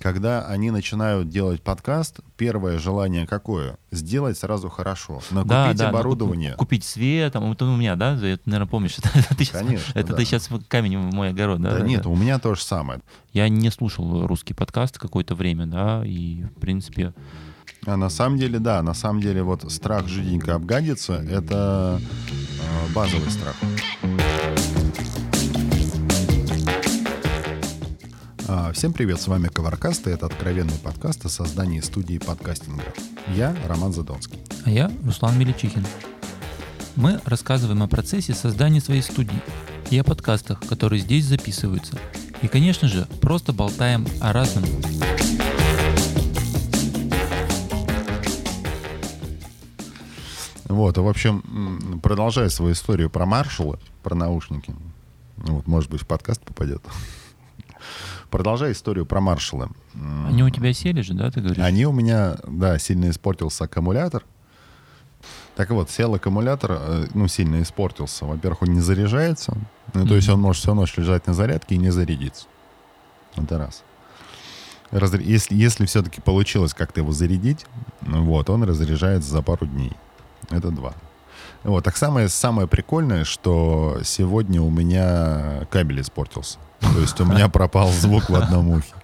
когда они начинают делать подкаст, первое желание какое? Сделать сразу хорошо. Накупить Да, да, оборудование. ну, купить свет, там, это у меня, да, ты, наверное, помнишь, это, ты сейчас, Конечно, это да. ты сейчас камень в мой огород, да? да, да, нет, да. у меня то же самое. Я не слушал русский подкаст какое-то время, да, и, в принципе, А на самом деле, да, на самом деле вот страх жиденько обгадиться — это э, базовый страх. Всем привет, с вами Коваркаст, и это откровенный подкаст о создании студии подкастинга. Я Роман Задонский. А я Руслан Меличихин. Мы рассказываем о процессе создания своей студии и о подкастах, которые здесь записываются. И, конечно же, просто болтаем о разном. Вот, а в общем, продолжая свою историю про маршалы, про наушники, вот, может быть, в подкаст попадет. Продолжая историю про маршалы. Они у тебя сели же, да, ты говоришь? Они у меня, да, сильно испортился аккумулятор. Так вот, сел аккумулятор, э, ну, сильно испортился. Во-первых, он не заряжается. Ну, то есть он может всю ночь лежать на зарядке и не зарядиться. Это раз. Разр- Если, если все-таки получилось как-то его зарядить, вот, он разряжается за пару дней. Это два. Вот, так самое, самое прикольное, что сегодня у меня кабель испортился. То есть у меня пропал звук в одном ухе.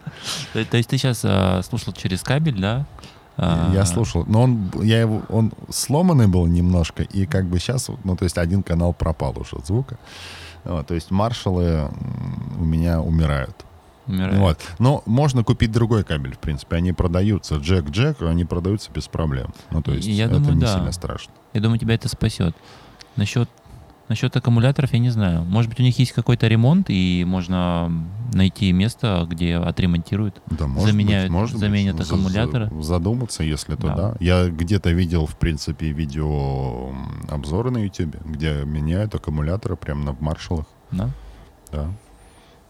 То, есть ты сейчас слушал через кабель, да? А, Я слушал, но он, я его, он сломанный был немножко, и как бы сейчас, ну, то есть один канал пропал уже от звука. Вот, то есть маршалы у меня умирают. Умирает. Вот. Но можно купить другой кабель, в принципе. Они продаются, джек-джек, они продаются без проблем. Ну, то есть Я это думаю, не да. сильно страшно. Я думаю, тебя это спасет. Насчет, насчет аккумуляторов я не знаю. Может быть, у них есть какой-то ремонт, и можно найти место, где отремонтируют. Да, может Заменяют- быть, может заменят быть. Аккумуляторы. за- Задуматься, если то Да. да. Я где-то видел, в принципе, видео обзоры на YouTube, где меняют аккумуляторы прямо на маршалах. Да? Да.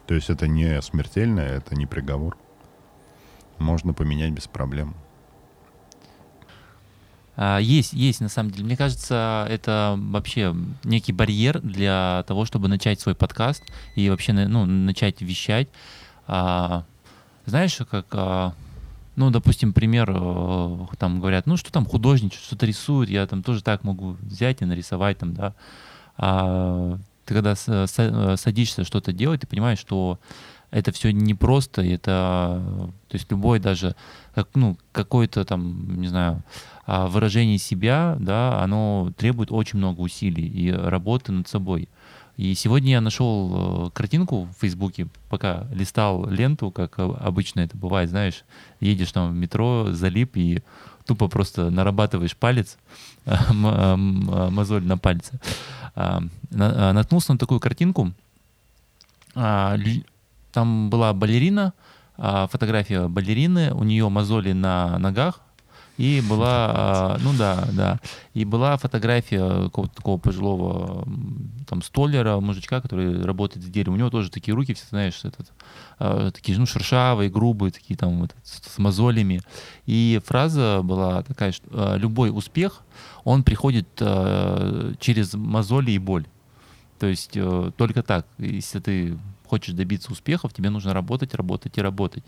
То есть это не смертельно, это не приговор. Можно поменять без проблем. А, Есть, есть, на самом деле. Мне кажется, это вообще некий барьер для того, чтобы начать свой подкаст и вообще ну, начать вещать. А, Знаешь, как, а, ну, допустим, пример, э, там говорят, ну, что там художничать, что-то рисует, я там тоже так могу взять и нарисовать там, да. Ты когда э, садишься что-то делать, ты понимаешь, что это все непросто, и это, э, то есть любой даже, как, ну, какое-то там, не знаю, а, выражение себя, да, оно требует очень много усилий и работы над собой. И сегодня я нашел э, картинку в Фейсбуке, пока листал ленту, как обычно это бывает, знаешь, едешь там в метро, залип и тупо просто нарабатываешь палец, мозоль на пальце. А, а, Наткнулся на такую картинку. А, Там была балерина, фотография балерины, у нее мозоли на ногах, и была, а, ну да, да, и была фотография какого-то такого пожилого там столера, мужичка, который работает с деревом. У него тоже такие руки, все знаешь, этот, а, такие, ну, шершавые, грубые, такие там вот, с, мозолями. И фраза была такая, что а, любой успех, он приходит через мозоли и боль. То есть э, только так, если ты хочешь добиться успехов, тебе нужно работать, работать и работать.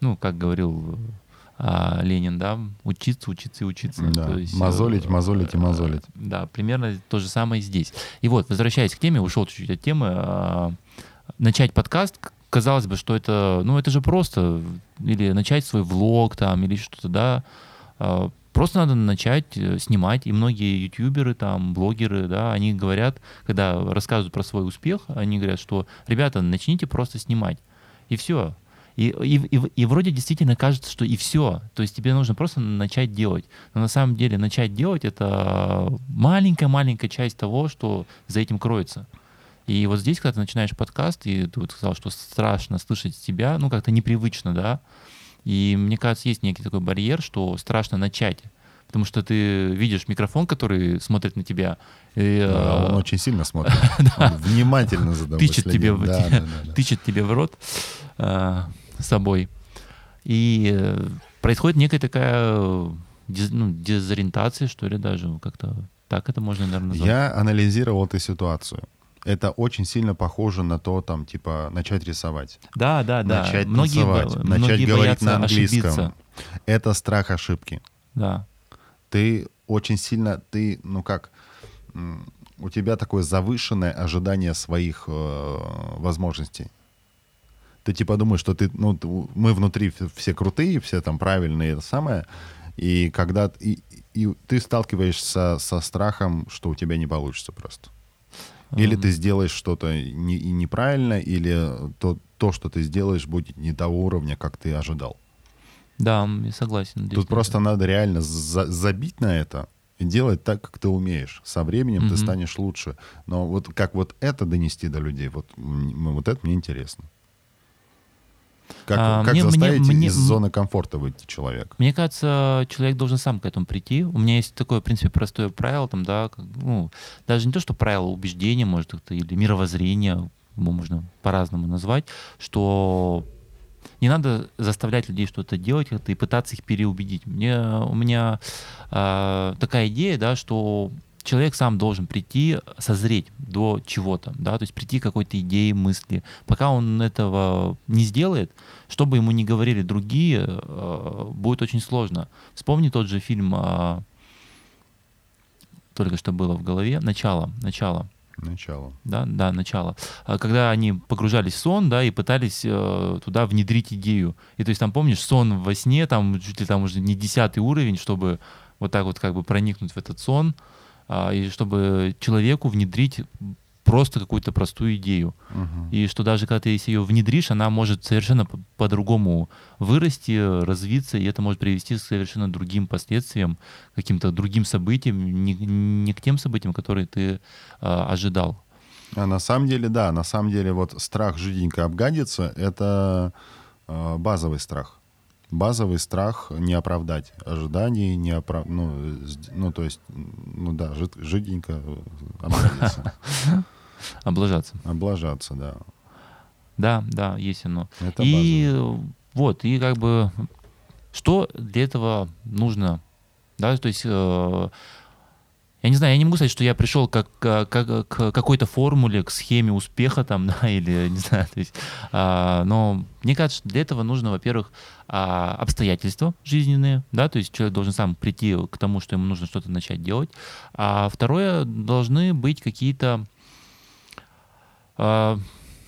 Ну, как говорил а, Ленин, да, учиться, учиться и учиться. Да. То есть, Мозолить, э, мозолить и мозолить. Да, примерно то же самое и здесь. И вот, возвращаясь к теме, ушел чуть-чуть от темы, а, начать подкаст, казалось бы, что это, ну, это же просто, или начать свой влог там, или что-то, да, А, Просто надо начать э, снимать, и многие ютуберы, там, блогеры, да, они говорят, когда рассказывают про свой успех, они говорят, что, ребята, начните просто снимать, и все. И, и, и, и вроде действительно кажется, что и все. То есть тебе нужно просто начать делать. Но на самом деле начать делать это маленькая-маленькая часть того, что за этим кроется. И вот здесь, когда ты начинаешь подкаст, и ты вот сказал, что страшно слышать себя, ну как-то непривычно, да, и мне кажется, есть некий такой барьер, что страшно начать. Потому что ты видишь микрофон, который смотрит на тебя, и, Да, э, он очень сильно смотрит. Внимательно за тобой тычет тебе, в- тычет тебе рот э, собой. И э, происходит некая такая э, дез- ну, дезориентация, что ли, даже как-то так это можно, наверное, назвать. Я анализировал эту ситуацию. Это очень сильно похоже на то, там, типа, начать рисовать. Да, да, да. Начать многие, танцевать, бо- начать многие говорить на английском. ошибиться. Это страх ошибки. Да. Ты очень сильно, ты, ну как, у тебя такое завышенное ожидание своих э, возможностей. Ты типа думаешь, что ты, ну, мы внутри все крутые, все там правильные, это самое, и когда и, и ты сталкиваешься со страхом, что у тебя не получится просто. Или ты сделаешь что-то не, и неправильно, или то, то, что ты сделаешь, будет не того уровня, как ты ожидал. Да, я согласен. Тут просто надо реально за- забить на это и делать так, как ты умеешь. Со временем ты Мгм. станешь лучше. Но вот как вот это донести до людей, вот, вот это мне интересно. Как, А, как мне- мне- заставить мне- из зоны комфорта выйти человека? Мне кажется, человек должен сам к этому прийти. У меня есть такое, в принципе, простое правило, там, да, как, ну, даже не то, что правило убеждения, может, это или мировоззрения, его можно по-разному назвать, что не надо заставлять людей что-то делать как-то и пытаться их переубедить. Мне, у меня а, такая идея, да, что человек сам должен прийти, созреть до чего-то, да, то есть прийти к какой-то идее, мысли. Пока он этого не сделает, что бы ему ни говорили другие, э, будет очень сложно. Вспомни тот же фильм, а, только что было в голове, «Начало», «Начало», Начало. да, да, начало. А Когда они погружались в сон, да, и пытались э, туда внедрить идею. И то есть там, помнишь, сон во сне, там чуть ли там уже не десятый уровень, чтобы вот так вот как бы проникнуть в этот сон, а, и чтобы человеку внедрить просто какую-то простую идею. Мгм. И что даже когда ты если ее внедришь, она может совершенно по- по-другому вырасти, развиться, и это может привести к совершенно другим последствиям, каким-то другим событиям, не, не к тем событиям, которые ты а, ожидал. А на самом деле, да, на самом деле вот страх жиденько обгадиться — это э, базовый страх. Базовый страх не оправдать ожиданий, не оправ... ну, ну, то есть, ну да, жид- жиденько Облажаться. облажаться, да. Да, да, есть оно. Это и вот, и как бы что для этого нужно, да, то есть э, я не знаю, я не могу сказать, что я пришел как, к, как- к какой-то формуле, к схеме успеха там, да, или не знаю, то есть, а, но мне кажется, для этого нужно, во-первых, а, обстоятельства жизненные, да, то есть человек должен сам прийти к тому, что ему нужно что-то начать делать, а второе, должны быть какие-то а,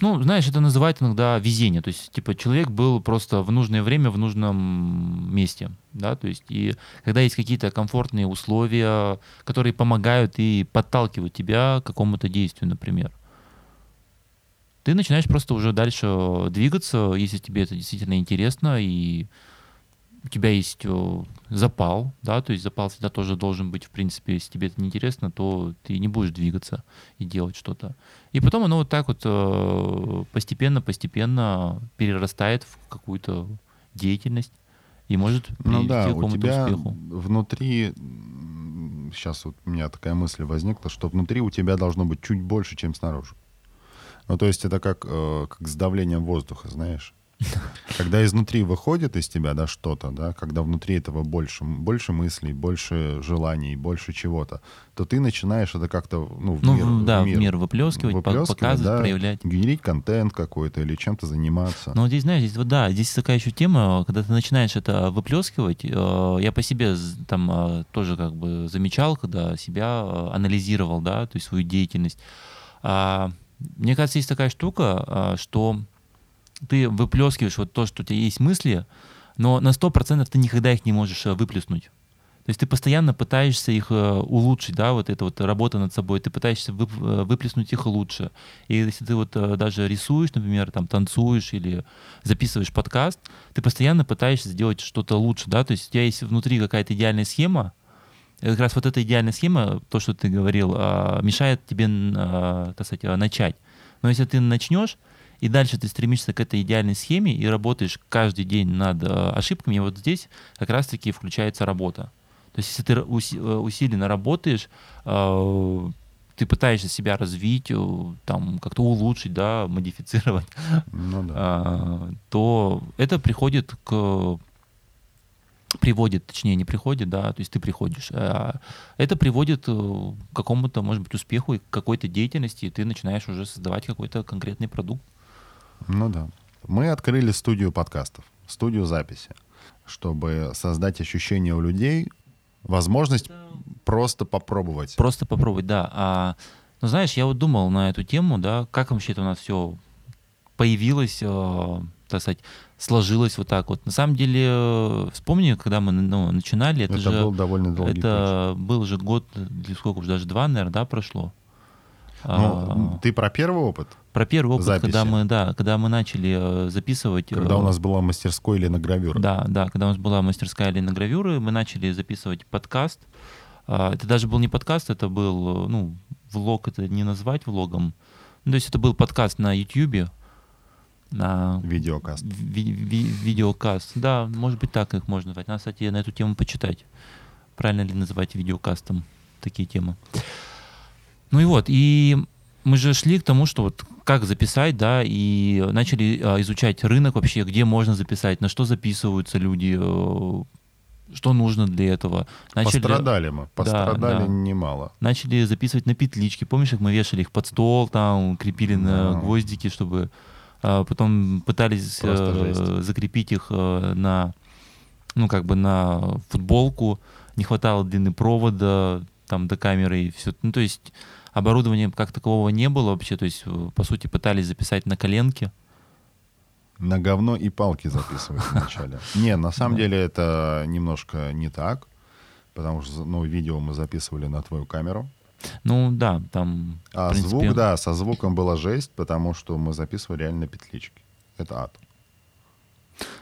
ну, знаешь, это называют иногда везение. То есть, типа, человек был просто в нужное время в нужном месте. Да, то есть, и когда есть какие-то комфортные условия, которые помогают и подталкивают тебя к какому-то действию, например, ты начинаешь просто уже дальше двигаться, если тебе это действительно интересно, и у тебя есть э, запал, да, то есть запал всегда тоже должен быть, в принципе, если тебе это не интересно, то ты не будешь двигаться и делать что-то. И потом оно вот так вот э, постепенно-постепенно перерастает в какую-то деятельность и может привести Ну да, к у какому-то тебя успеху. внутри, сейчас вот у меня такая мысль возникла, что внутри у тебя должно быть чуть больше, чем снаружи. Ну то есть это как, э, как с давлением воздуха, знаешь. Когда изнутри выходит из тебя, да, что-то, да, когда внутри этого больше, больше мыслей, больше желаний, больше чего-то, то ты начинаешь это как-то, ну, в Ну, мир, да, в мир выплескивать, по- выплескивать, показывать, да, проявлять. генерить контент какой-то или чем-то заниматься. Но здесь, знаешь, здесь вот да, здесь такая еще тема, когда ты начинаешь это выплескивать, э, я по себе там э, тоже как бы замечал, когда себя э, анализировал, да, то есть свою деятельность. А, Мне кажется, есть такая штука, что ты выплескиваешь вот то, что у тебя есть мысли, но на 100% ты никогда их не можешь э, выплеснуть. То есть ты постоянно пытаешься их э, улучшить, да, вот эта вот работа над собой, ты пытаешься э, выплеснуть их лучше. И если ты вот даже рисуешь, например, там танцуешь или записываешь подкаст, ты постоянно пытаешься сделать что-то лучше, да, то есть у тебя есть внутри какая-то идеальная схема, и как раз вот эта идеальная схема, то, что ты говорил, а, мешает тебе, а, так сказать, а, начать. Но если ты начнешь, и дальше ты стремишься к этой идеальной схеме и работаешь каждый день над а, ошибками, вот здесь как раз-таки включается работа. То есть если ты э, усиленно работаешь, а, ты пытаешься себя развить, э, там как-то улучшить, да, модифицировать, Ну да. то это приходит к приводит, точнее, не приходит, да, то есть ты приходишь. А это приводит э, к какому-то, может быть, успеху и к какой-то деятельности, и ты начинаешь уже создавать какой-то конкретный продукт. Ну да. Мы открыли студию подкастов, студию записи, чтобы создать ощущение у людей, возможность просто попробовать. Просто попробовать, да. А, ну, знаешь, я вот думал на эту тему, да, как вообще это у нас все появилось, э, так сказать, сложилось вот так вот. На самом деле, э, вспомни, когда мы ну, начинали, это, Это же был довольно долгий это был же год, или сколько уже даже два, наверное, да, прошло. Ну, А, ты про первый опыт? про первый опыт, записи. когда мы, да, когда мы начали э, записывать. э, Когда у нас была мастерской или на гравюра? Да, да, когда у нас была мастерская Лена Гравюры, мы начали записывать подкаст. А, Это даже был не подкаст, это был, э, ну, влог, это не назвать влогом. Ну, то есть это был подкаст на YouTube, на Видеокаст. ви- ви- видеокаст. Да, может быть, так их можно назвать. Надо, кстати, на эту тему почитать. Правильно ли называть видеокастом такие темы. Ну и вот, и мы же шли к тому, что вот как записать, да, и начали а, изучать рынок вообще, где можно записать, на что записываются люди, э, что нужно для этого. Начали, Пострадали мы. Пострадали да. немало. начали записывать на петлички. Помнишь, как мы вешали их под стол, там крепили на Да. гвоздики, чтобы а, потом пытались э, закрепить их э, на, ну как бы на футболку. Не хватало длины провода там до камеры и все. Ну то есть оборудования как такового не было вообще. То есть э, по сути пытались записать на коленке. На говно и палки записывать вначале. Не, на самом деле это немножко не так, потому что, ну, видео мы записывали на твою камеру. Ну да, там. А звук, да, со звуком была жесть, потому что мы записывали реально на петличке. Это ад.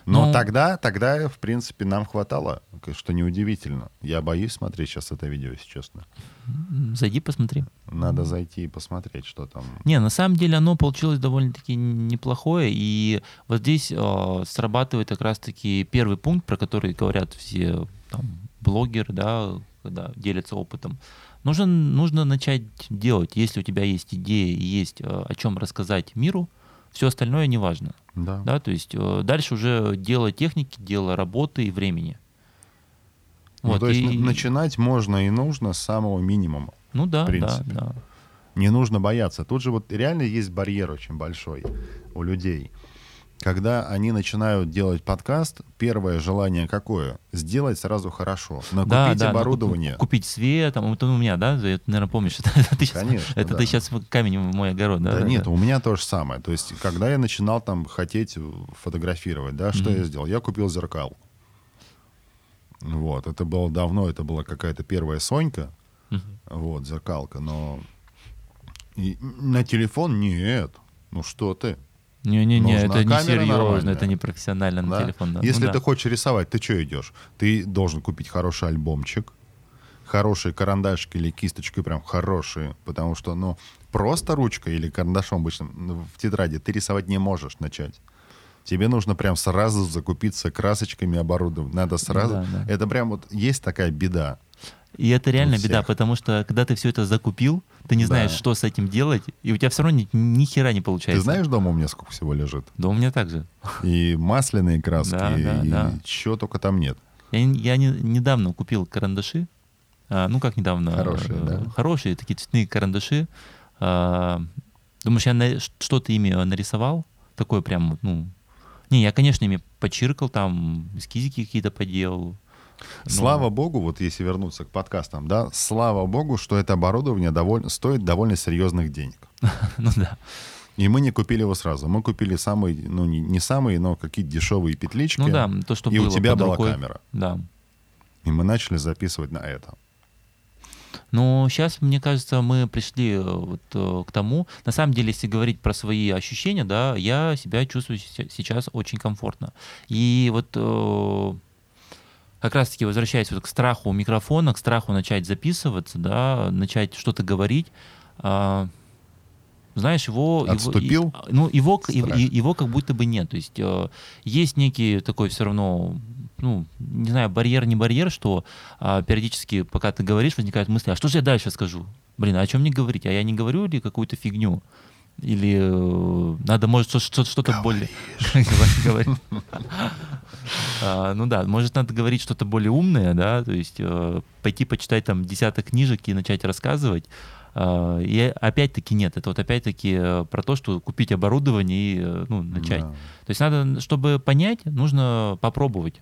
Но Ну- тогда, тогда, в принципе, нам хватало, что неудивительно. Я боюсь смотреть сейчас это видео, если честно. м, Зайди, посмотри. Надо зайти и посмотреть, что там. Не, на самом деле оно получилось довольно-таки неплохое, и вот здесь э, срабатывает как раз-таки первый пункт, про который говорят все там, блогеры, да, когда делятся опытом. Нужно, нужно начать делать, если у тебя есть идея и есть э, о чем рассказать миру, все остальное не важно. Да. Да, то есть э, дальше уже дело техники, дело работы и времени. Ну, то есть и- н- начинать можно и нужно с самого минимума. ну да, в да, принципе. да. Не нужно бояться. Тут же вот реально есть барьер очень большой у людей. Когда они начинают делать подкаст, первое желание какое? Сделать сразу хорошо. Накупить Да, да, оборудование. ку- Купить свет, там, это у меня, да? Ты, наверное, помнишь. Это, ты щас- Конечно, это да. ты сейчас камень в мой огород, да? Да, нет, у меня то же самое. То есть, когда я начинал там хотеть фотографировать, да, что Мгм. я сделал? Я купил зеркал. Вот, это было давно, это была какая-то первая Сонька, Мгм. вот, зеркалка, но и на телефон нет. Ну что ты? Не-не-не, это не серьезно, это не профессионально на Да? телефон. Да. Если Ну ты да. хочешь рисовать, ты что идешь? Ты должен купить хороший альбомчик, хорошие карандашики или кисточки прям хорошие, потому что, ну, просто ручкой или карандашом обычным ну, в тетради ты рисовать не можешь начать. Тебе нужно прям сразу закупиться красочками оборудованием. Надо сразу. Да, да. Это прям вот есть такая беда. И это реально беда, всех. потому что когда ты все это закупил, ты не Да. знаешь, что с этим делать, и у тебя все равно ни, ни хера не Ты получается. знаешь, дома у меня сколько всего лежит? Да, у меня так же. И масляные краски, Да, да, и да. чего только там нет. Я, я не- недавно купил карандаши. а, ну, как недавно? Хорошие, э, да? Хорошие, такие цветные карандаши. А, думаешь, я на- что-то ими нарисовал? Такое прям, ну... Не, я, конечно, ими почиркал, там, эскизики какие-то поделал. Ну, Слава богу, вот если вернуться к подкастам, да, слава богу, что это оборудование довольно, стоит довольно серьезных денег. Ну да. И мы не купили его сразу. Мы купили самый, ну не, не самые, но какие-то дешевые петлички. Ну да, то, что и было у тебя была рукой. камера. Да. И мы начали записывать на это. Но сейчас, мне кажется, мы пришли э, вот э, к тому, на самом деле, если говорить про свои ощущения, да, я себя чувствую се- сейчас очень комфортно. И вот э, как раз-таки возвращаясь вот к страху микрофона, к страху начать записываться, да, начать что-то говорить, а, знаешь, его... его- Отступил? и- ну, его, Страх. и- его как будто бы нет. То есть э, есть некий такой все равно, ну, не знаю, барьер, не барьер, что а, периодически, пока ты говоришь, возникают мысли, а что же я дальше скажу? Блин, а о чем мне говорить? А я не говорю ли какую-то фигню? Или э, надо, может, что- что- что-то более... А, ну да, может, надо говорить что-то более умное, да, то есть э, пойти почитать там десяток книжек и начать рассказывать. А, и опять-таки нет, это вот опять-таки э, про то, что купить оборудование и э, ну, начать. Да. То есть надо, чтобы понять, нужно попробовать.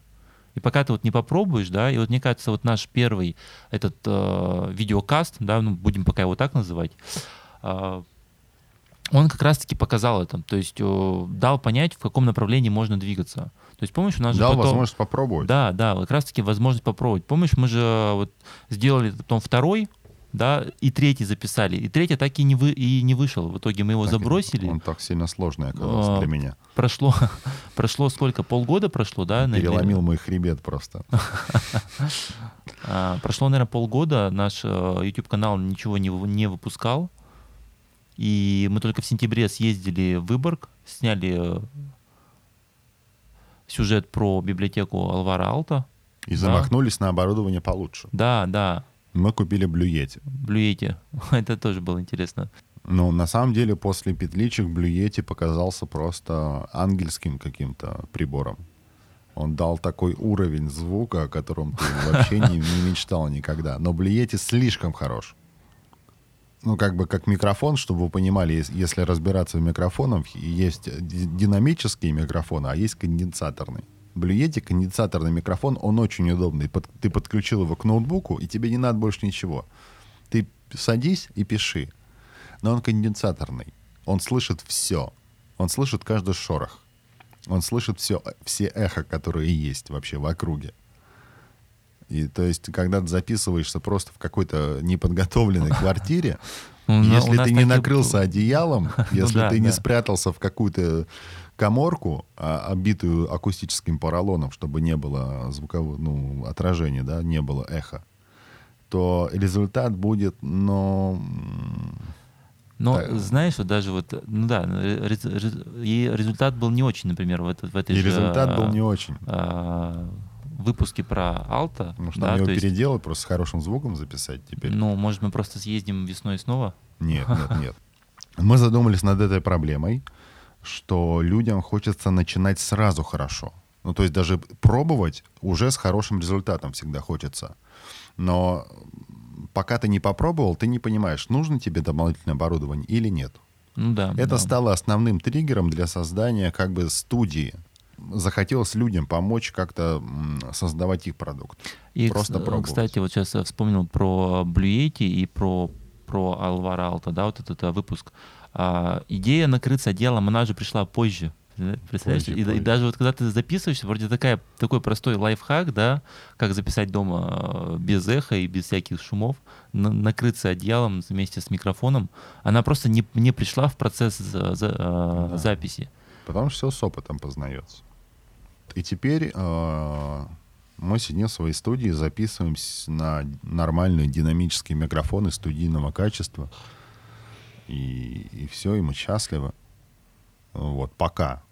И пока ты вот не попробуешь, да, и вот мне кажется, вот наш первый этот э, видеокаст, да, ну будем пока его так называть, э, он как раз-таки показал это, то есть э, дал понять, в каком направлении можно двигаться. То есть помнишь, у нас Дал же потом... возможность попробовать. Да, да, как раз-таки возможность попробовать. Помнишь, мы же вот сделали потом второй, да, и третий записали, и третий так и не, вы, и не вышел. В итоге мы его Так, забросили. Он так сильно сложный оказался А, для меня. Прошло, прошло сколько? Полгода прошло, да? Переломил мой хребет просто. А, прошло, наверное, полгода, наш э, YouTube-канал ничего не выпускал. И мы только в сентябре съездили в Выборг, сняли э, сюжет про библиотеку Алвара Алта. И Да. замахнулись на оборудование получше. Да, да, Мы купили Блюети. Блюете. Это тоже было интересно. Ну, на самом деле, после петличек Блюети показался просто ангельским каким-то прибором. Он дал такой уровень звука, о котором ты вообще не, не мечтал никогда. Но Блюети слишком хорош. Ну, как бы как микрофон, чтобы вы понимали, ес- если разбираться в микрофонах, есть ди- динамические микрофоны, а есть конденсаторный. Блюети конденсаторный микрофон, он очень удобный. Под- ты подключил его к ноутбуку, и тебе не надо больше ничего. Ты садись и пиши. Но он конденсаторный. Он слышит все. Он слышит каждый шорох. Он слышит все, все эхо, которые есть вообще в округе. И то есть, когда ты записываешься просто в какой-то неподготовленной квартире, Ну, у на- у если ты не накрылся одеялом, если да, ты не спрятался в какую-то коморку, а, обитую акустическим поролоном, чтобы не было звукового ну, отражения, да, не было эха, то результат будет, но Но Так. знаешь, вот даже вот, ну да, и результат был не очень, например, в, в этой и же, результат был а, не очень. а, выпуске про Алта. Что да, его то есть, переделать, просто с хорошим звуком записать теперь. ну, может, мы просто съездим весной снова? Нет, нет, нет. Мы задумались над этой проблемой, что людям хочется начинать сразу хорошо. Ну, то есть даже пробовать уже с хорошим результатом всегда хочется. Но пока ты не попробовал, ты не понимаешь, нужно тебе дополнительное оборудование или нет. Ну да. Это да. стало основным триггером для создания как бы студии. Захотелось людям помочь как-то создавать их продукт. И, просто пробовать. кстати, вот сейчас я вспомнил про Блюети и про, про Алвара Алта, да, вот этот а, выпуск. А, идея накрыться делом, она же пришла позже. Представляешь? Позже, и, да- и позже. даже вот когда ты записываешься, вроде такая, такой простой лайфхак, да, как записать дома э, без эха и без всяких шумов, на- накрыться одеялом вместе с микрофоном, она просто не, не пришла в процесс за- за- э, Да. записи. Потому что все с опытом познается. И теперь э, мы сидим в своей студии, записываем с- на нормальные динамические микрофоны студийного качества. И, и все, и мы счастливы. Вот, пока.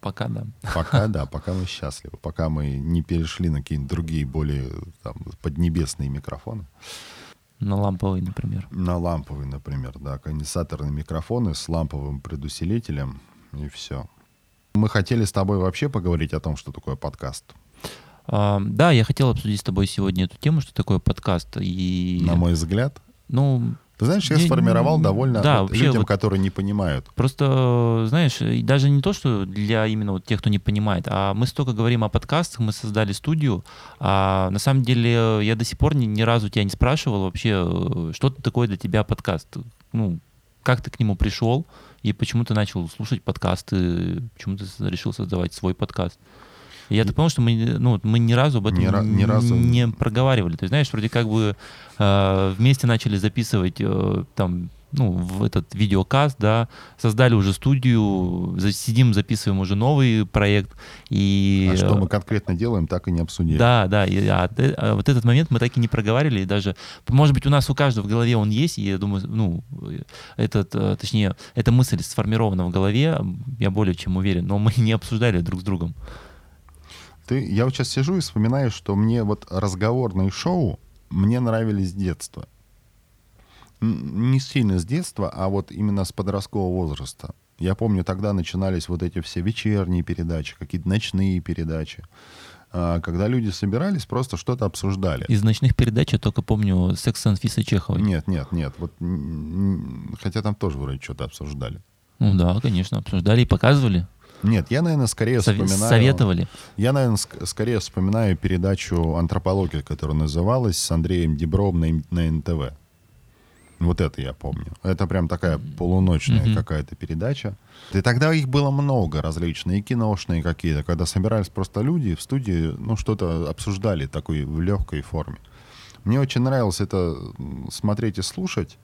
Пока, да. Пока, да, пока мы счастливы. Пока мы не перешли на какие-нибудь другие, более там, поднебесные микрофоны. На ламповый, например. На ламповый, например, да, конденсаторные микрофоны с ламповым предусилителем, и все. Мы хотели с тобой вообще поговорить о том, что такое подкаст. А, да, я хотел обсудить с тобой сегодня эту тему, что такое подкаст. И, На мой взгляд. ну, Ты знаешь, я сформировал довольно да, вот вообще людям, вот- которые не понимают. просто, знаешь, даже не то, что для именно вот тех, кто не понимает, а мы столько говорим о подкастах, мы создали студию, а на самом деле я до сих пор ни, ни разу тебя не спрашивал вообще, э, что такое для тебя подкаст. Ну, как ты к нему пришел и почему ты начал слушать подкасты, почему ты решил создавать свой подкаст. И я так понял, что мы, ну, мы ни разу об этом Ни ра- ни разу- не проговаривали. То есть, знаешь, вроде как бы э, вместе начали записывать э, там, ну, в этот видеокаст, да, создали уже студию, сидим, записываем уже новый проект. И, А что э, мы конкретно делаем, так и не обсудили. да, да, и, а, а вот этот момент мы так и не проговаривали, и даже, может быть, у нас у каждого в голове он есть, и я думаю, ну, этот, э, точнее, эта мысль сформирована в голове, я более чем уверен, но мы не обсуждали друг с другом. Ты, я вот сейчас сижу и вспоминаю, что мне вот разговорные шоу мне нравились с детства. Не сильно с детства, а вот именно с подросткового возраста. Я помню, тогда начинались вот эти все вечерние передачи, какие-то ночные передачи, а, когда люди собирались, просто что-то обсуждали. Из ночных передач я только помню секс с Анфисой Чеховой. Нет, нет, нет. Вот, хотя там тоже вроде что-то обсуждали. Ну да, конечно, обсуждали и показывали. Нет, я, наверное, скорее Сове- вспоминаю... Советовали. Я, наверное, ск- скорее вспоминаю передачу «Антропология», которая называлась с Андреем Дебровым на, на НТВ. Вот это я помню. Это прям такая полуночная Мгм. какая-то передача. И тогда их было много различные, киношные какие-то, когда собирались просто люди в студии, ну, что-то обсуждали такой в легкой форме. Мне очень нравилось это смотреть и слушать.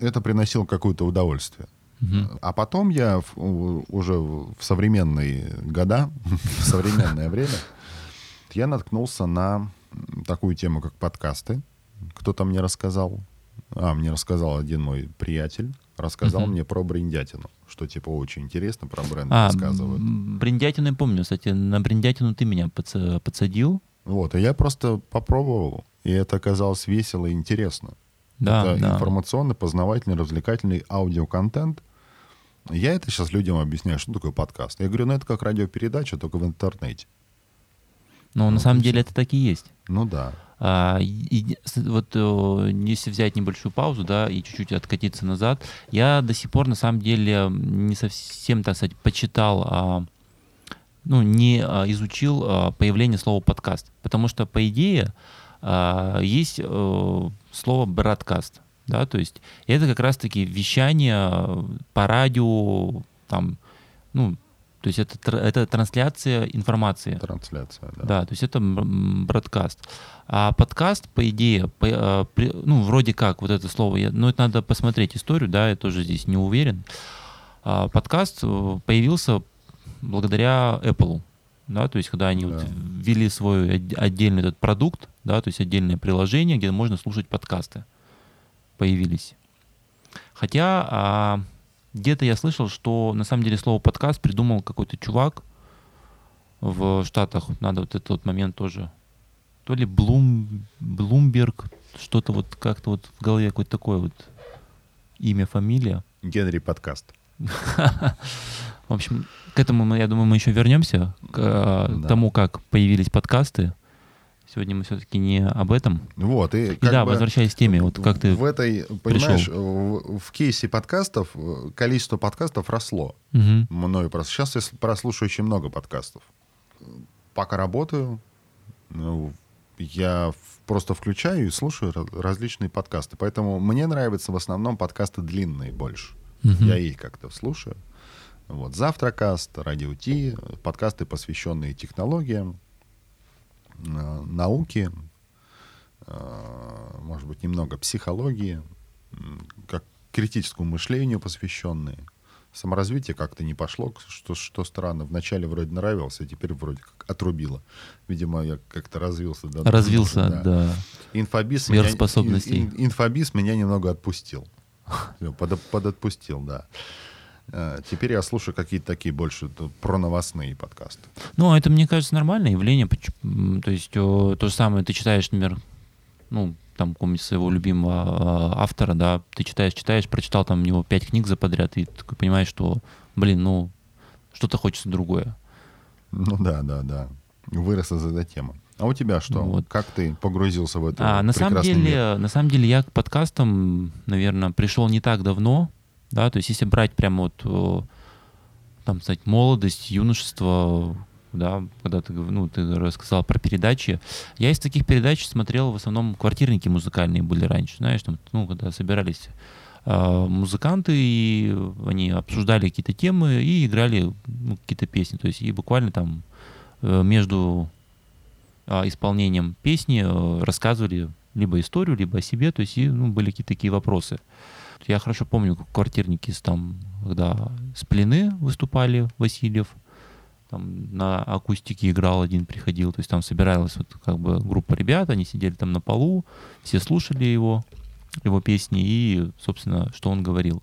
Это приносило какое-то удовольствие. Мгм. А потом я в- уже в современные года, в современное время, я наткнулся на такую тему, как подкасты. Кто-то мне рассказал, а, мне рассказал один мой приятель, рассказал Мгм. мне про бриндятину, что типа очень интересно про бренд А, рассказывают. м, бриндятину я помню, кстати, на бриндятину ты меня подса- подсадил. Вот, и я просто попробовал, и это оказалось весело и интересно. Да, это да. информационный, познавательный, развлекательный аудиоконтент. Я это сейчас людям объясняю, что такое подкаст. Я говорю, ну это как радиопередача, только в интернете. Но на Ну, самом то деле это так и есть. Ну да. А, и- вот э, если взять небольшую паузу, да, и чуть-чуть откатиться назад, я до сих пор на самом деле не совсем, так сказать, почитал, а, ну, не а, изучил появление слова подкаст, потому что по идее есть э, слово бродкаст, да, то есть это как раз-таки вещание по радио, там, ну, то есть это, это трансляция информации. Трансляция, да. Да, то есть это бродкаст. А подкаст, по идее, по- э, ну, вроде как, вот это слово, я- ну, это надо посмотреть историю, да, я тоже здесь не уверен. А подкаст э, появился благодаря Apple, да, то есть когда они вот Да. ввели свой отдельный этот продукт, да, то есть отдельное приложение, где можно слушать подкасты, появились. Хотя а, где-то я слышал, что на самом деле слово подкаст придумал какой-то чувак в Штатах. Надо вот этот вот момент тоже. То ли Блум, Блумберг, что-то вот как-то вот в голове какое-то такое вот имя, фамилия. Генри подкаст. В общем, к этому, я думаю, мы еще вернемся, к э, тому, как появились подкасты. Сегодня мы все-таки не об этом. Вот, и И да, бы возвращаясь к теме, вот как ты... В этой, понимаешь, в, в кейсе подкастов э, количество подкастов росло. Мгм. Мною просто. Сейчас я прослушаю очень много подкастов. Пока работаю, ну, я просто включаю и слушаю различные подкасты. Поэтому мне нравятся в основном подкасты длинные больше. Мгм. Я их как-то слушаю. Вот. Завтракаст, Радио Ти, подкасты, посвященные технологиям, э, науке, э, может быть, немного психологии, как критическому мышлению посвященные. Саморазвитие как-то не пошло, что, что странно. Вначале вроде нравился, а теперь вроде как отрубило. Видимо, я как-то развился. до- Развился, да. да. Инфобиз Сверхспособностей. Меня, ин- инфобиз меня немного отпустил. Подо- подотпустил, да. Э, Теперь я слушаю какие-то такие больше про новостные подкасты. Ну, это, мне кажется, нормальное явление. То есть о, то же самое, ты читаешь, например, ну, там, какого-нибудь своего любимого а, автора, да, ты читаешь, читаешь, прочитал там у него пять книг за подряд, и ты понимаешь, что, блин, ну, что-то хочется другое. Ну да, да, да. Вырос из этой темы. А у тебя что? Вот. Как ты погрузился в эту А, на самом деле, мир? на самом деле я к подкастам, наверное, пришел не так давно, да, то есть если брать прямо вот, э, там, сказать, молодость, юношество, да, когда ты, ну, ты рассказал про передачи, я из таких передач смотрел в основном квартирники музыкальные были раньше, знаешь, там, ну, когда собирались э, музыканты, и они обсуждали какие-то темы и играли ну, какие-то песни, то есть и буквально там э, между а, исполнением песни э, рассказывали либо историю, либо о себе, то есть и, ну, были какие-то такие вопросы. Я хорошо помню, как квартирники там, когда с плены выступали Васильев, там на акустике играл один, приходил, то есть там собиралась вот как бы группа ребят, они сидели там на полу, все слушали его, его песни и, собственно, что он говорил.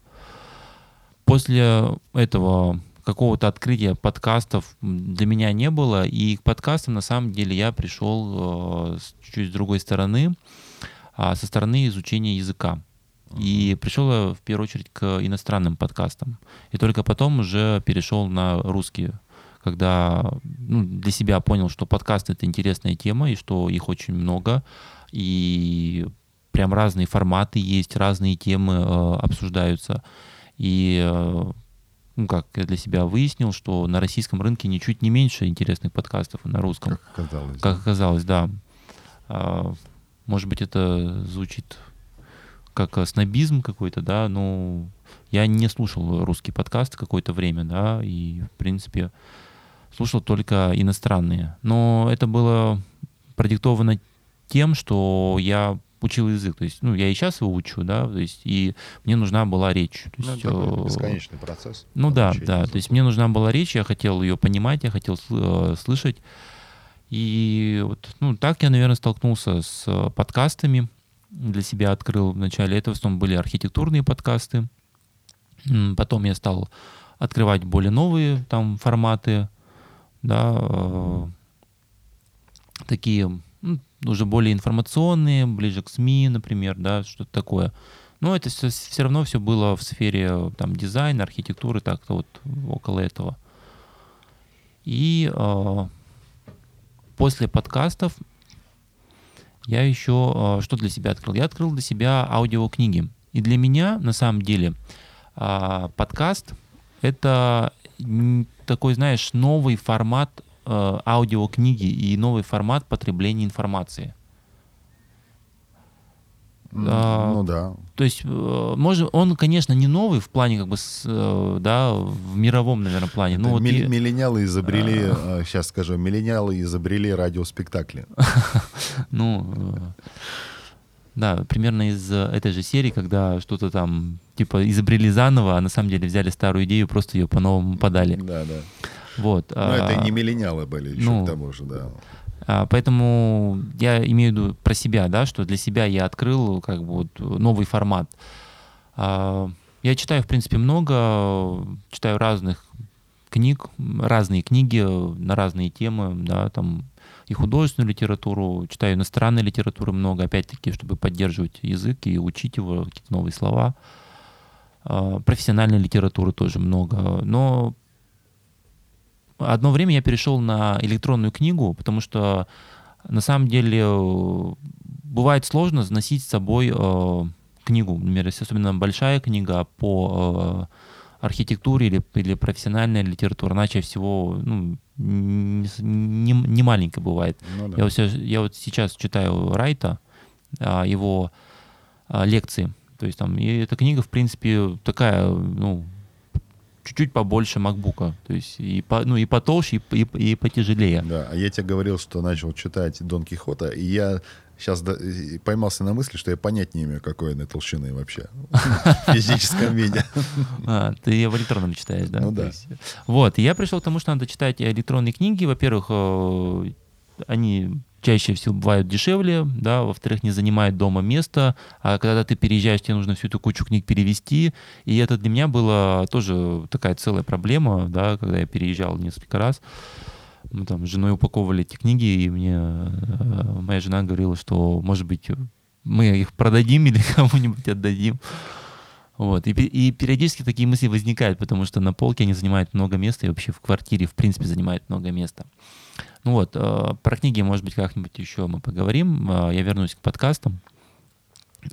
После этого какого-то открытия подкастов для меня не было, и к подкастам на самом деле я пришел э, чуть-чуть с другой стороны, а, со стороны изучения языка. И пришел я в первую очередь к иностранным подкастам. И только потом уже перешел на русские, когда ну, для себя понял, что подкаст это интересная тема, и что их очень много. И прям разные форматы есть, разные темы э, обсуждаются. И э, ну, как я для себя выяснил, что на российском рынке ничуть не меньше интересных подкастов на русском. Как оказалось. Как оказалось, да. А, может быть, это звучит как э, снобизм какой-то, да, но я не слушал русский подкаст какое-то время, да, и, в принципе, слушал только иностранные. Но это было продиктовано тем, что я учил язык. То есть, ну, я и сейчас его учу, да, то есть, и мне нужна была речь. То Ну, есть, это такой э, бесконечный процесс. ну да, да. языку. То есть мне нужна была речь, я хотел ее понимать, я хотел э, слышать. И вот, ну, так я, наверное, столкнулся с э, подкастами. Для себя открыл вначале. Это в основном были архитектурные подкасты. Потом я стал открывать более новые там форматы, да, э, такие м, уже более информационные, ближе к СМИ, например, да, что-то такое. Но это все, равно все было в сфере э, там дизайна, архитектуры, так-то вот около этого. И э, после подкастов я еще э, что для себя открыл? Я открыл для себя аудиокниги. И для меня, на самом деле, а, подкаст — это такой, знаешь, новый формат э, аудиокниги и новый формат потребления информации. А, Ну да. То есть, э, может, он, конечно, не новый в плане, как бы, с, э, да, в мировом, наверное, плане. Ну, вот милли- и- Миллениалы изобрели, сейчас скажу, миллениалы изобрели радиоспектакли. ну, э, да, примерно из этой же серии, когда что-то там, типа, изобрели заново, а на самом деле взяли старую идею, просто ее по-новому подали. Да, да. Вот. Но это а, не миллениалы были еще ну, к тому же, да. А, Поэтому я имею в виду про себя, да, что для себя я открыл как бы вот новый формат. А, Я читаю, в принципе, много, читаю разных книг, разные книги на разные темы, да, там и художественную литературу, читаю иностранной литературы много, опять-таки, чтобы поддерживать язык и учить его, какие-то новые слова. А, Профессиональной литературы тоже много, но одно время я перешел на электронную книгу, потому что на самом деле бывает сложно носить с собой э, книгу. Например, если особенно большая книга по э, архитектуре или, или профессиональная литература, она чаще всего ну, не, не- не маленькая бывает. Ну да. Я, вот, сейчас- я вот сейчас читаю Райта, а, его а, лекции. То есть там, и эта книга, в принципе, такая, ну, чуть-чуть побольше макбука. То есть и, по, ну, и потолще, и, и, и потяжелее. Да, а я тебе говорил, что начал читать Дон Кихота, и я сейчас поймался на мысли, что я понять не имею, какой он толщины вообще в физическом виде. А, ты в электронном читаешь, да? Ну да. есть, вот, я пришел к тому, что надо читать электронные книги. Во-первых, э, они чаще всего бывают дешевле, да, во-вторых, не занимают дома места, а когда ты переезжаешь, тебе нужно всю эту кучу книг перевести, и это для меня была тоже такая целая проблема, да, когда я переезжал несколько раз. Мы там с женой упаковывали эти книги, и мне э, моя жена говорила, что, может быть, мы их продадим или кому-нибудь отдадим. Вот. И, и периодически такие мысли возникают, потому что на полке они занимают много места, и вообще в квартире, в принципе, занимают много места. Ну вот, э, про книги, может быть, как-нибудь еще мы поговорим. Э, я вернусь к подкастам.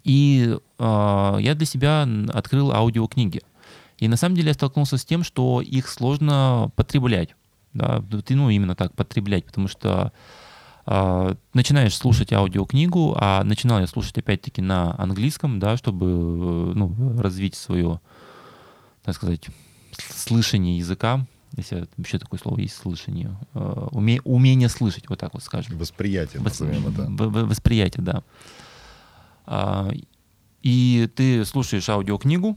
И э, я для себя открыл аудиокниги. И на самом деле я столкнулся с тем, что их сложно потреблять. Да, ну, именно так, потреблять, потому что начинаешь слушать аудиокнигу, а начинал я слушать опять-таки на английском, да, чтобы э, ну, развить свое, так сказать, слышание языка, если вообще такое слово есть, слышание, э, уме- умение слышать, вот так вот скажем. Восприятие, Вос- это. Восприятие, да. А, И ты слушаешь аудиокнигу,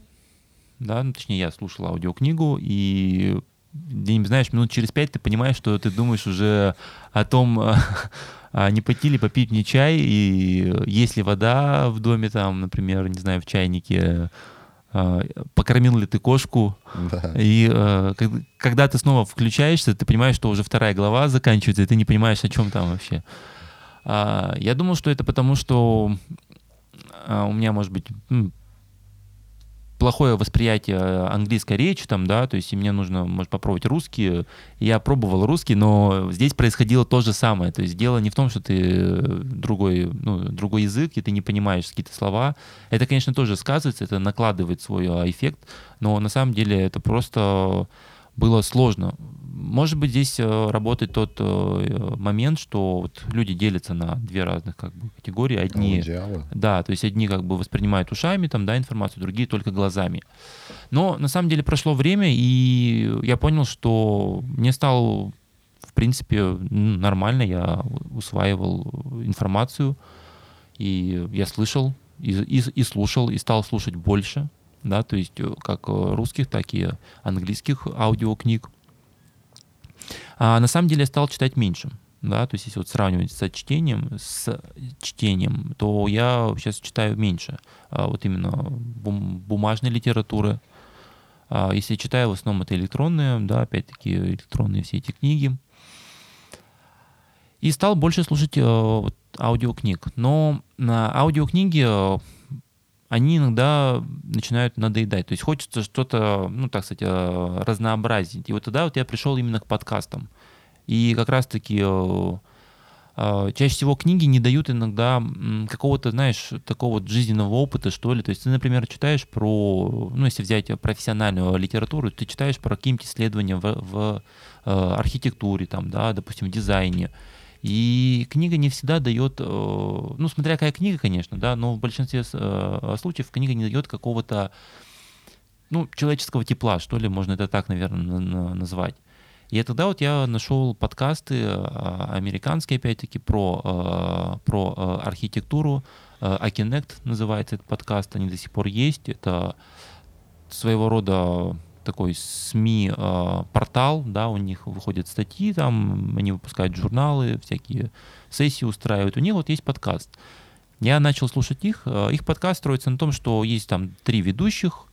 да, ну, точнее, я слушал аудиокнигу, и где-нибудь, знаешь, минут через пять ты понимаешь, что ты думаешь уже о том, а, а не пойти ли попить мне чай, и есть ли вода в доме, там, например, не знаю, в чайнике, а, покормил ли ты кошку, Да. и э, как- когда ты снова включаешься, ты понимаешь, что уже вторая глава заканчивается, и ты не понимаешь, о чем там вообще. А, я думал, что это потому, что а, у меня, может быть, плохое восприятие английской речи, там, да, то есть и мне нужно, может, попробовать русский. Я пробовал русский, но здесь происходило то же самое. То есть дело не в том, что ты э, другой, ну, другой язык, и ты не понимаешь какие-то слова. Это, конечно, тоже сказывается, это накладывает свой а, эффект, но на самом деле это просто было сложно. Может быть, здесь э, работает тот э, момент, что вот люди делятся на две разных как бы, категории. Одни, Аудиалы. да, то есть одни как бы воспринимают ушами там, да, информацию, другие только глазами. Но на самом деле прошло время, и я понял, что мне стало, в принципе, нормально, я усваивал информацию, и я слышал, и, и, и слушал, и стал слушать больше, да, то есть э, как русских, так и английских аудиокниг. А на самом деле я стал читать меньше. Да, то есть если вот сравнивать с чтением, с чтением, то я сейчас читаю меньше. А вот именно бум- бумажной литературы. А если читаю, в основном это электронные, да, опять-таки электронные все эти книги. И стал больше слушать э, вот аудиокниг. Но на аудиокниги э, они иногда начинают надоедать. То есть хочется что-то, ну, так сказать, э, разнообразить. И вот тогда вот я пришел именно к подкастам. И как раз-таки э, э, чаще всего книги не дают иногда какого-то, знаешь, такого вот жизненного опыта, что ли. То есть ты, например, читаешь про, ну, если взять профессиональную литературу, ты читаешь про какие-нибудь исследования в, в архитектуре, там, да, допустим, в дизайне. И книга не всегда дает, э, ну, смотря какая книга, конечно, да, но в большинстве э, случаев книга не дает какого-то, ну, человеческого тепла, что ли, можно это так, наверное, на- на- назвать. И тогда вот я нашел подкасты э, американские, опять-таки, про, про архитектуру. Akinect называется этот подкаст, они до сих пор есть. Это своего рода такой СМИ э, портал, да, у них выходят статьи, там они выпускают журналы, всякие сессии устраивают. У них вот есть подкаст. Я начал слушать их. Э, Их подкаст строится на том, что есть там три ведущих,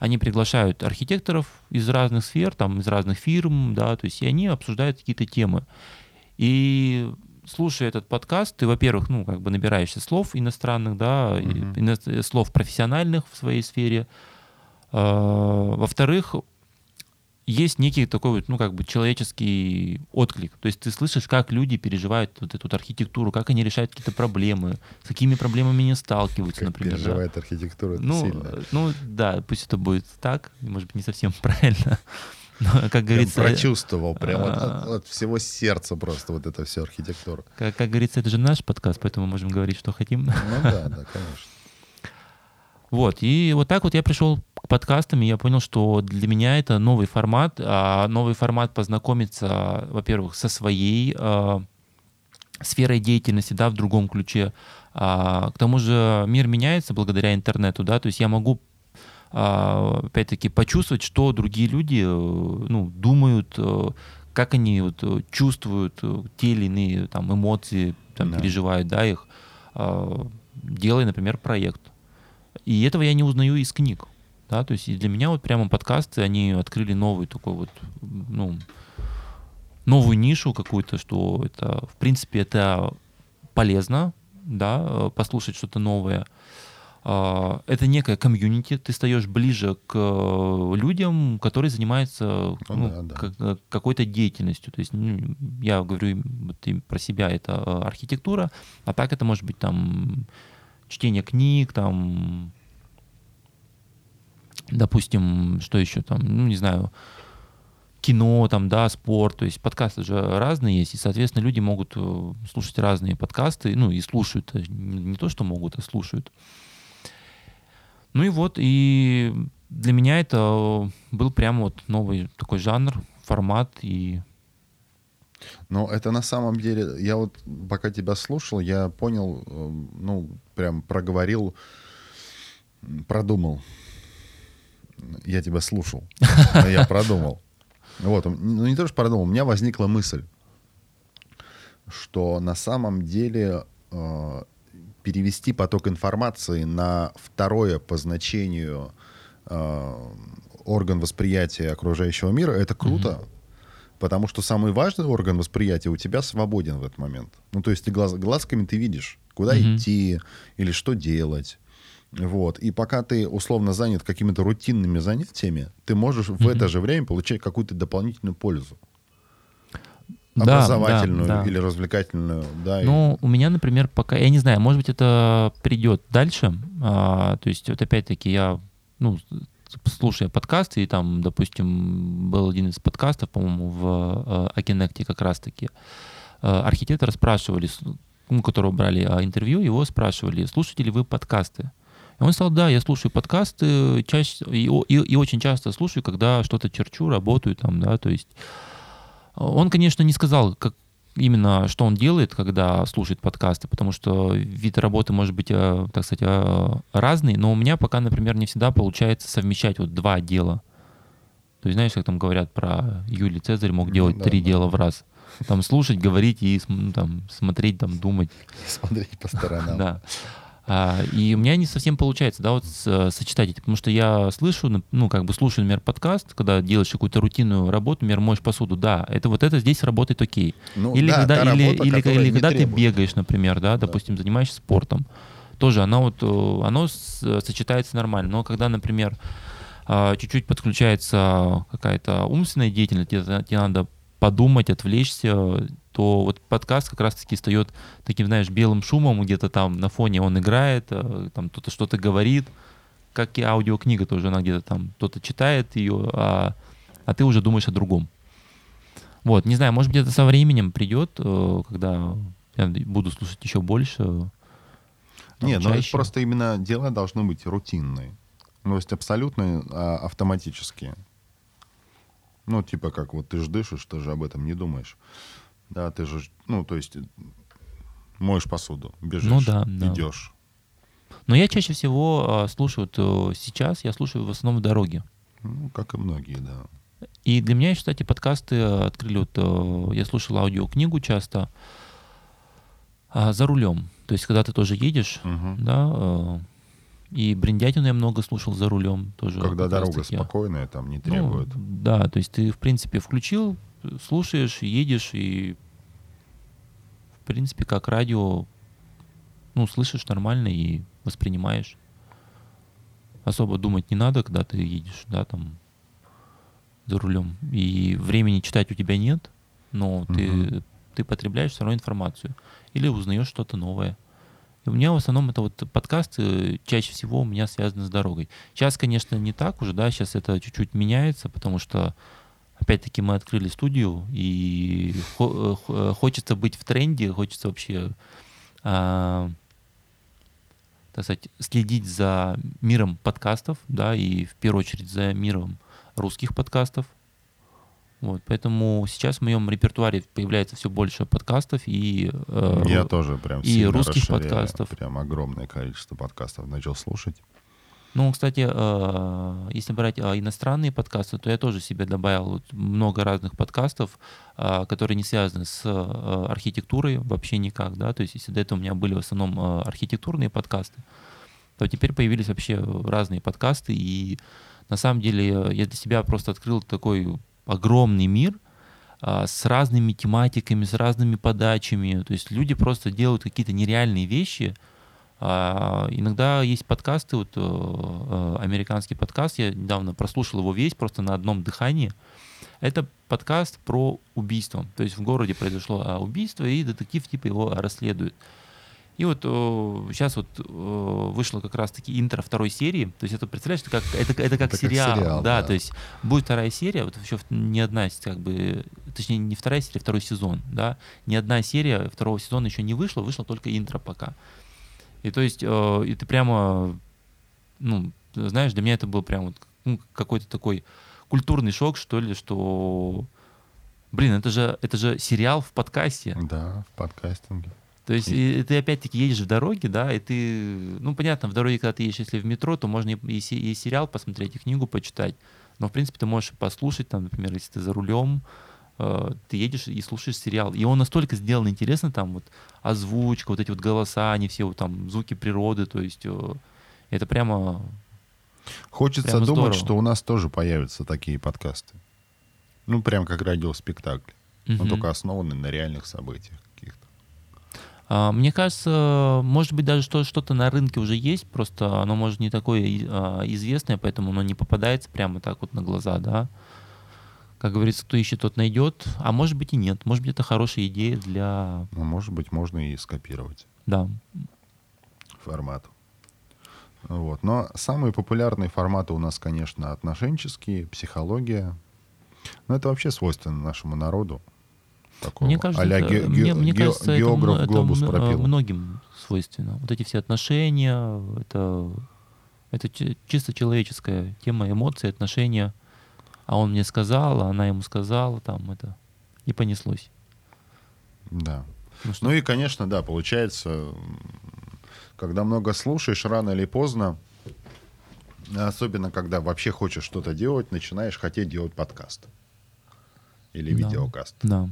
они приглашают архитекторов из разных сфер, там, из разных фирм, да, то есть и они обсуждают какие-то темы. И слушая этот подкаст, ты, во-первых, ну, как бы набираешься слов иностранных, да, и Мгм. ино- слов профессиональных в своей сфере. А, Во-вторых, есть некий такой вот, ну, как бы человеческий отклик. То есть ты слышишь, как люди переживают вот эту вот архитектуру, как они решают какие-то проблемы, с какими проблемами они сталкиваются, Как например. да. переживает архитектура, это Ну, сильно. э, ну, да, пусть это будет так, может быть, не совсем правильно. Но, как говорится, прочувствовал, прям от, а. от- от всего сердца просто вот это все архитектура. как, как говорится, это же наш подкаст, поэтому мы можем говорить, что хотим. Ну да, да, конечно. Вот, и вот так вот я пришел к подкастам, и я понял, что для меня это новый формат, а новый формат познакомиться, во-первых, со своей э, сферой деятельности, да, в другом ключе. А, к тому же мир меняется благодаря интернету, да, то есть я могу а, опять-таки почувствовать, что другие люди, э, ну, думают, э, как они вот чувствуют те или иные там эмоции, там Да. переживают, да, их, делая, например, проект. И этого я не узнаю из книг. Да, то есть и для меня вот прямо подкасты, они открыли новый такой вот, ну, новую нишу какую-то, что это, в принципе, это полезно, да, э, послушать что-то новое. А, Это некое комьюнити, ты стаешь ближе к э, людям, которые занимаются Ну ну, да, да. э, какой-то деятельностью. То есть ну, я говорю вот про себя, это архитектура, а так это может быть там чтение книг, там, допустим, что еще там, ну, не знаю, кино, там, да, спорт, то есть подкасты же разные есть, и, соответственно, люди могут э, слушать разные подкасты, ну, и слушают, э, не, то, что могут, а слушают. Ну и вот, и для меня это был прямо вот новый такой жанр, формат, и Но это на самом деле, я вот пока тебя слушал, я понял, э, ну, прям проговорил, продумал. Я тебя слушал, но я продумал. Вот, ну не то, что продумал, у меня возникла мысль, что на самом деле э, перевести поток информации на второе по значению э, орган восприятия окружающего мира, это круто, потому что самый важный орган восприятия у тебя свободен в этот момент. Ну, то есть ты глаз, глазками ты видишь, куда Мгм. идти или что делать. Вот. И пока ты условно занят какими-то рутинными занятиями, ты можешь в Мгм. это же время получать какую-то дополнительную пользу. Да, Образовательную да, да. или развлекательную. Да, и- Ну, у меня, например, пока, я не знаю, может быть, это придет дальше. А, то есть, вот опять-таки, я, ну, слушая подкасты, и там, допустим, был один из подкастов, по-моему, в э, Акинекте как раз-таки, э, архитектора спрашивали, у которого брали а, интервью, его спрашивали, слушаете ли вы подкасты? И он сказал, да, я слушаю подкасты, чаще, и, и- и очень часто слушаю, когда что-то черчу, работаю там, да, то есть он, конечно, не сказал, как именно что он делает, когда слушает подкасты, потому что вид работы может быть, э, так сказать, э, разный, но у меня пока, например, не всегда получается совмещать вот два дела. То есть знаешь, как там говорят про Юлий Цезарь мог Ну делать да, три да. дела в раз. Там слушать, говорить и ну, там, смотреть, там, думать. Смотреть по сторонам. Да. А, и у меня не совсем получается, да, вот с- сочетать эти, потому что я слышу, ну, как бы слушаю, например, подкаст, когда делаешь какую-то рутинную работу, например, моешь посуду, да, это вот это здесь работает окей. Ну, или да, когда, или, работа, или, или когда ты бегаешь, например, да, допустим, занимаешься спортом, тоже оно вот, э, оно с- сочетается нормально. Но когда, например, а, чуть-чуть подключается какая-то умственная деятельность, тебе надо подумать, отвлечься, то вот подкаст как раз-таки встает таким, знаешь, белым шумом, где-то там на фоне он играет, э, там кто-то что-то говорит, как и аудиокнига тоже, она где-то там, кто-то читает ее, а, а ты уже думаешь о другом. Вот, не знаю, может быть, это со временем придет, э, когда я буду слушать еще больше. Нет, ну это просто именно дела должны быть рутинные. Ну, то есть абсолютно а, автоматические. Ну, типа как вот ты же дышишь, ты же об этом не думаешь. Да, ты же, ну, то есть э, моешь посуду, бежишь, Ну да, да. идешь. Но я чаще всего э, слушаю, вот, э, сейчас я слушаю в основном в дороге. Ну, как и многие, да. И для меня, кстати, подкасты э, открыли, вот, я слушал аудиокнигу часто а, за рулем. То есть, когда ты тоже едешь, Мгм. да, и бриндятину я много слушал за рулем тоже. Когда дорога спокойная, там не Ну, требует. да, то есть ты, в принципе, включил, слушаешь, едешь и, в принципе, как радио, ну, слышишь нормально и воспринимаешь. Особо думать не надо, когда ты едешь, да, там, за рулем. И времени читать у тебя нет, но ты, Мгм. ты потребляешь все равно информацию. Или узнаешь что-то новое. И у меня в основном это вот подкасты чаще всего у меня связаны с дорогой. Сейчас, конечно, не так уже, да, сейчас это чуть-чуть меняется, потому что опять-таки мы открыли студию, и хо- э, хо- хочется быть в тренде, хочется вообще, а, так сказать, следить за миром подкастов, да, и в первую очередь за миром русских подкастов. Вот, поэтому сейчас в моем репертуаре появляется все больше подкастов и э, Я тоже прям и русских подкастов. Прям огромное количество подкастов начал слушать. Ну, кстати, э, если брать э, иностранные подкасты, то я тоже себе добавил много разных подкастов, э, которые не связаны с архитектурой вообще никак, да, то есть если до этого у меня были в основном архитектурные подкасты, то теперь появились вообще разные подкасты, и на самом деле я для себя просто открыл такой огромный мир с разными тематиками, с разными подачами, то есть люди просто делают какие-то нереальные вещи, а, иногда есть подкасты, вот э, э, американский подкаст, я недавно прослушал его весь просто на одном дыхании. Это подкаст про убийство. То есть в городе произошло а, убийство, и детектив типа его расследует. И вот сейчас вот э, вышло как раз-таки интро второй серии. То есть это, представляешь, это как, это, это как Это как сериал. сериал, да, да. то есть будет вторая серия, вот еще не одна, как бы, точнее не вторая серия, второй сезон, да. Ни одна серия второго сезона еще не вышла, вышло только интро пока. И то есть, э, и ты прямо, ну, знаешь, для меня это был прям вот ну, какой-то такой культурный шок, что ли, что, блин, это же, это же сериал в подкасте. Да, в подкастинге. То есть и, ты опять-таки едешь в дороге, да, и ты, ну, понятно, в дороге, когда ты едешь, если в метро, то можно и, и, и сериал посмотреть, и книгу почитать. Но, в принципе, ты можешь послушать, там, например, если ты за рулем, ты едешь и слушаешь сериал. И он настолько сделан интересно, там, вот, озвучка, вот эти вот голоса, они все, вот, там, звуки природы, то есть э, это прямо... Хочется Прямо думать, здорово. что у нас тоже появятся такие подкасты. Ну, прям как радиоспектакль. Но Мгм. только основанный на реальных событиях каких-то. А, Мне кажется, может быть, даже что- что-то на рынке уже есть, просто оно, может, не такое а, известное, поэтому оно не попадается прямо так вот на глаза, да. Как говорится, кто ищет, тот найдет. А может быть и нет. Может быть, это хорошая идея для... Ну, может быть, можно и скопировать Да. формат. Вот. Но самые популярные форматы у нас, конечно, отношенческие, психология. Но это вообще свойственно нашему народу. Такого Мне кажется, а-ля это, ге- мне, ге- мне кажется, это, географ это глобус м- э, пропил. многим свойственно. Вот эти все отношения, это, это чи- чисто человеческая тема, эмоции, отношения. А он мне сказал, а она ему сказала, там это и понеслось. Да. Ну, что- Ну и, конечно, да, получается, когда много слушаешь, рано или поздно, особенно когда вообще хочешь что-то делать, начинаешь хотеть делать подкаст или Да. видеокаст. Да.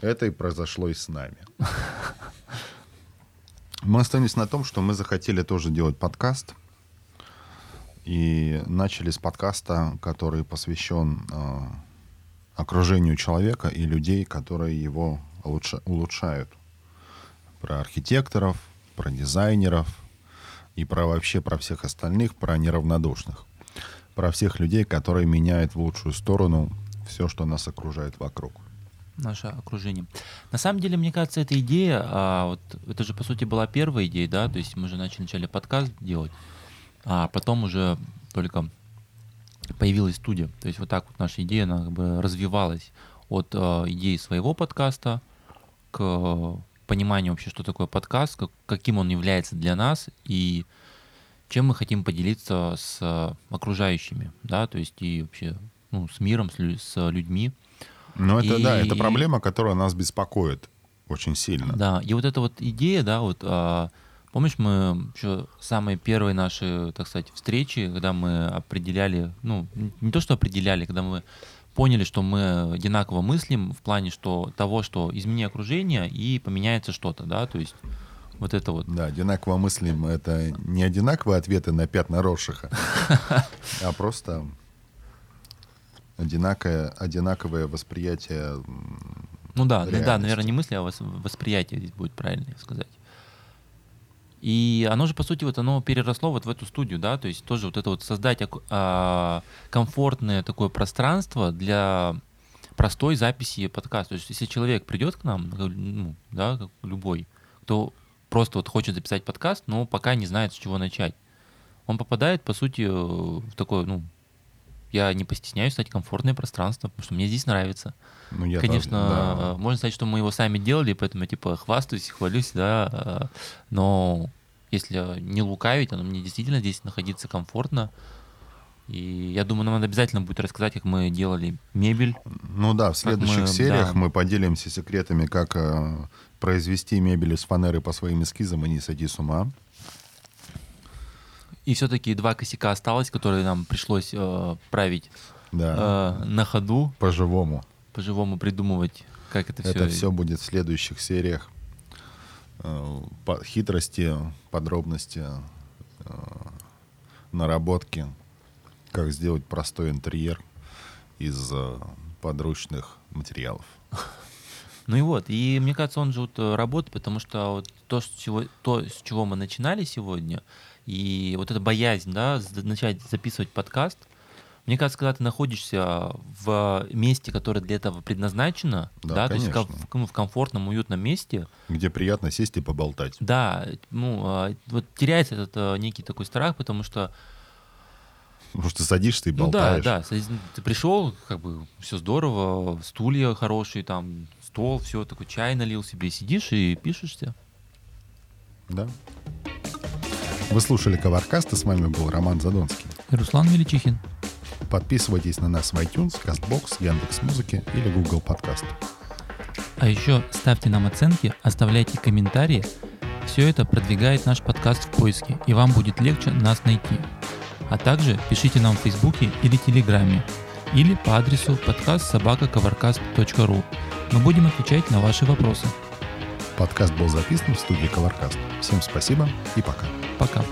Это и произошло и с нами. Мы остановились на том, что мы захотели тоже делать подкаст. И начали с подкаста, который посвящен э, окружению человека и людей, которые его улучша- улучшают. Про архитекторов, про дизайнеров и про вообще про всех остальных, про неравнодушных. Про всех людей, которые меняют в лучшую сторону все, что нас окружает вокруг. наше окружение. На самом деле, мне кажется, эта идея, а, вот, это же, по сути, была первая идея, да, то есть мы же начали вначале подкаст делать, а потом уже только появилась студия. То есть вот так вот наша идея, она как бы развивалась от а, идеи своего подкаста к пониманию вообще, что такое подкаст, как- каким он является для нас и чем мы хотим поделиться с а, окружающими, да, то есть и вообще ну, с миром, с, лю- с людьми. Ну, это да, это И- проблема, которая нас беспокоит очень сильно. Да, и вот эта вот идея, да, вот а, помнишь, мы еще самые первые наши, так сказать, встречи, когда мы определяли, ну, не то, что определяли, когда мы поняли, что мы одинаково мыслим в плане что того, что измени окружение и поменяется что-то, да, то есть вот это вот. Да, одинаково мыслим это не одинаковые ответы на пятна Рошиха, а просто одинаковое, одинаковое восприятие. Ну да, ну да, наверное, не мысли, а вос- восприятие здесь будет правильно сказать. И оно же, по сути, вот оно переросло вот в эту студию, да, то есть тоже вот это вот создать а, комфортное такое пространство для простой записи подкаста. То есть если человек придет к нам, ну, да, как любой, кто просто вот хочет записать подкаст, но пока не знает, с чего начать, он попадает, по сути, в такое, ну, я не постесняюсь стать комфортное пространство, потому что мне здесь нравится. Ну, я Конечно, да. э, можно сказать, что мы его сами делали, поэтому я типа хвастаюсь, хвалюсь, да. э, Но если не лукавить, то мне действительно здесь находиться комфортно. И я думаю, нам надо обязательно будет рассказать, как мы делали мебель. Ну да, в следующих мы- сериях да. мы поделимся секретами, как э, произвести мебель из фанеры по своим эскизам и не сойти с ума. И все-таки два косяка осталось, которые нам пришлось э, править Да, э, на ходу, по-живому. по-живому придумывать, как это все. Это все будет в следующих сериях. Э, по- Хитрости, подробности, э, наработки, как сделать простой интерьер из э, подручных материалов. Ну и вот, и мне кажется, он же вот работает, потому что вот то, с чего, то, с чего мы начинали сегодня, и вот эта боязнь, да, начать записывать подкаст, мне кажется, когда ты находишься в месте, которое для этого предназначено, Да, да, то есть в, конечно. в ком- в комфортном, уютном месте, Где приятно сесть и поболтать. да, ну, а, вот теряется этот э, некий такой страх, потому что Потому что садишься и Ну да, болтаешь. да. Ты пришел, как бы все здорово, стулья хорошие, там стол, все, такой чай налил себе, сидишь и пишешься. Да. Вы слушали Коваркаст, и с вами был Роман Задонский. Руслан Величихин. Подписывайтесь на нас в iTunes, CastBox, Яндекс.Музыке или Google Подкаст. А еще ставьте нам оценки, оставляйте комментарии. Все это продвигает наш подкаст в поиске, и вам будет легче нас найти. А также пишите нам в Фейсбуке или Телеграме, или по адресу подкаст собакаковаркаст.ру. Мы будем отвечать на ваши вопросы. Подкаст был записан в студии Коваркаст. Всем спасибо и пока. Пока.